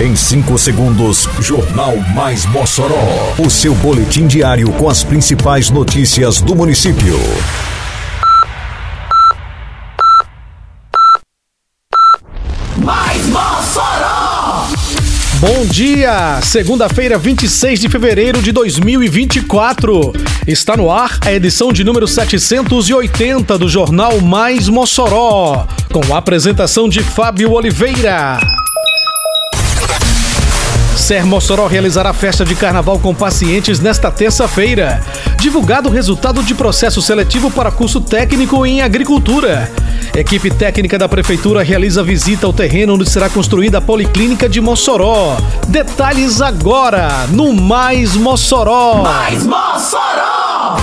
Em 5 segundos, Jornal Mais Mossoró. O seu boletim diário com as principais notícias do município. Mais Mossoró! Bom dia! Segunda-feira, 26 de fevereiro de 2024. Está no ar a edição de número 780 do Jornal Mais Mossoró, com a apresentação de Fábio Oliveira. Ser Mossoró realizará festa de carnaval com pacientes nesta terça-feira. Divulgado o resultado de processo seletivo para curso técnico em agricultura. Equipe técnica da Prefeitura realiza visita ao terreno onde será construída a Policlínica de Mossoró. Detalhes agora no Mais Mossoró. Mais Mossoró!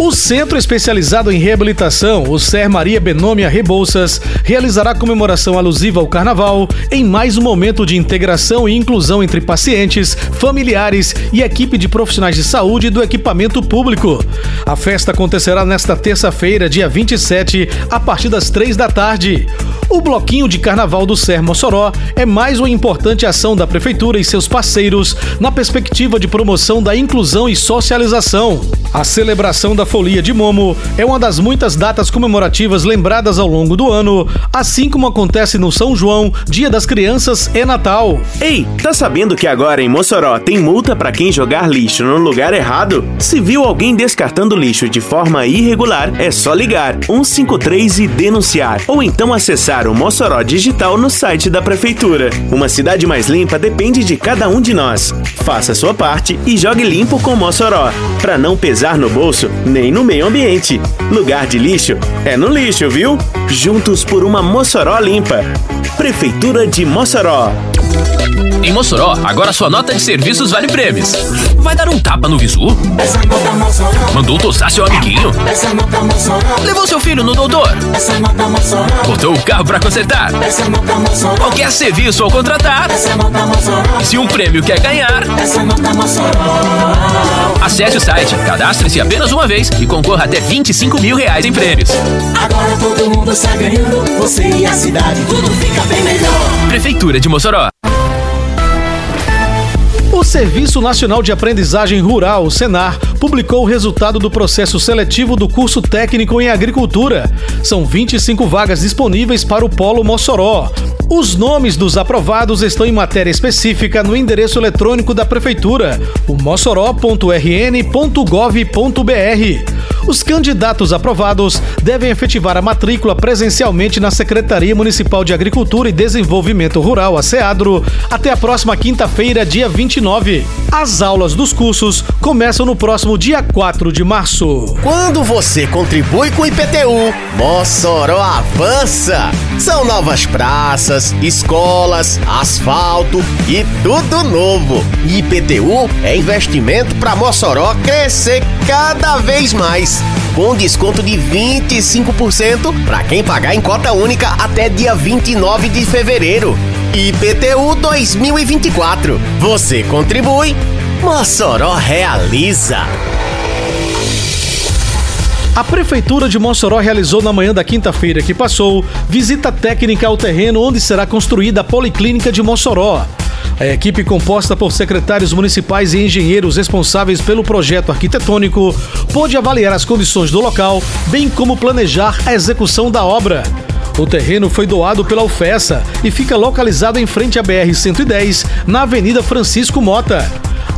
O Centro Especializado em Reabilitação, o Ser Maria Benômia Rebouças, realizará comemoração alusiva ao Carnaval em mais um momento de integração e inclusão entre pacientes, familiares e equipe de profissionais de saúde do equipamento público. A festa acontecerá nesta terça-feira, dia 27, a partir das três da tarde. O Bloquinho de Carnaval do Ser Mossoró é mais uma importante ação da Prefeitura e seus parceiros na perspectiva de promoção da inclusão e socialização. A celebração da Folia de Momo é uma das muitas datas comemorativas lembradas ao longo do ano, assim como acontece no São João, Dia das Crianças e Natal. Ei, tá sabendo que agora em Mossoró tem multa para quem jogar lixo no lugar errado? Se viu alguém descartando lixo de forma irregular, é só ligar 153 e denunciar, ou então acessar o Mossoró Digital no site da prefeitura. Uma cidade mais limpa depende de cada um de nós. Faça sua parte e jogue limpo com Mossoró, para não pesar no bolso nem no meio ambiente. Lugar de lixo é no lixo, viu? Juntos por uma Mossoró limpa. Prefeitura de Mossoró. Em Mossoró, agora sua nota de serviços vale prêmios. Vai dar um tapa no visu? Mandou tosar seu amiguinho? Levou seu filho no doutor? Botou o carro pra consertar? Qualquer serviço ao contratar? Se um prêmio quer ganhar? Acesse o site, cadastre-se apenas uma vez e concorra até 25 mil reais em prêmios. Agora todo mundo está ganhando, você e a cidade, tudo fica bem melhor. Prefeitura de Mossoró. O Serviço Nacional de Aprendizagem Rural, o Senar, publicou o resultado do processo seletivo do curso técnico em agricultura. São 25 vagas disponíveis para o Polo Mossoró. Os nomes dos aprovados estão em matéria específica no endereço eletrônico da Prefeitura, o mossoró.rn.gov.br. Os candidatos aprovados devem efetivar a matrícula presencialmente na Secretaria Municipal de Agricultura e Desenvolvimento Rural, a SEADRO, até a próxima quinta-feira, dia 29. As aulas dos cursos começam no próximo dia 4 de março. Quando você contribui com o IPTU, Mossoró avança. São novas praças, escolas, asfalto e tudo novo. IPTU é investimento para Mossoró crescer cada vez mais. Com desconto de 25% para quem pagar em cota única até dia 29 de fevereiro. IPTU 2024. Você contribui, Mossoró realiza. A Prefeitura de Mossoró realizou na manhã da quinta-feira que passou visita técnica ao terreno onde será construída a Policlínica de Mossoró. A equipe composta por secretários municipais e engenheiros responsáveis pelo projeto arquitetônico pôde avaliar as condições do local, bem como planejar a execução da obra. O terreno foi doado pela UFESA e fica localizado em frente à BR-110, na Avenida Francisco Mota.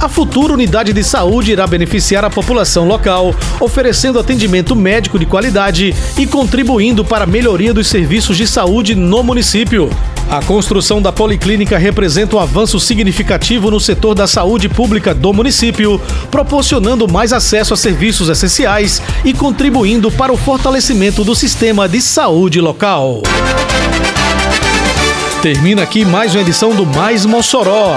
A futura unidade de saúde irá beneficiar a população local, oferecendo atendimento médico de qualidade e contribuindo para a melhoria dos serviços de saúde no município. A construção da policlínica representa um avanço significativo no setor da saúde pública do município, proporcionando mais acesso a serviços essenciais e contribuindo para o fortalecimento do sistema de saúde local. Termina aqui mais uma edição do Mais Mossoró,